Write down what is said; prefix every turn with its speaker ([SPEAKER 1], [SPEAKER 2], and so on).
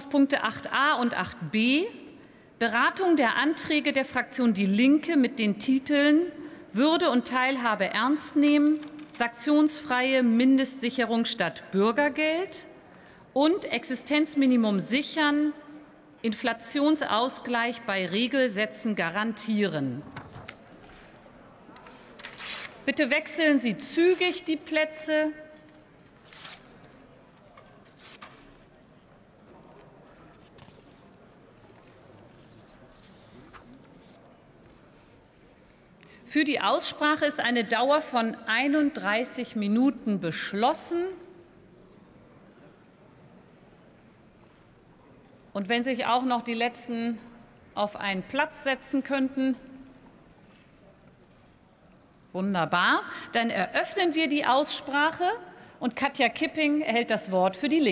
[SPEAKER 1] Tagesordnungspunkte 8a und 8b. Beratung der Anträge der Fraktion Die Linke mit den Titeln Würde und Teilhabe ernst nehmen, sanktionsfreie Mindestsicherung statt Bürgergeld und Existenzminimum sichern, Inflationsausgleich bei Regelsätzen garantieren. Bitte wechseln Sie zügig die Plätze. Für die Aussprache ist eine Dauer von 31 Minuten beschlossen. Und wenn sich auch noch die letzten auf einen Platz setzen könnten. Wunderbar. Dann eröffnen wir die Aussprache und Katja Kipping erhält das Wort für die Linke.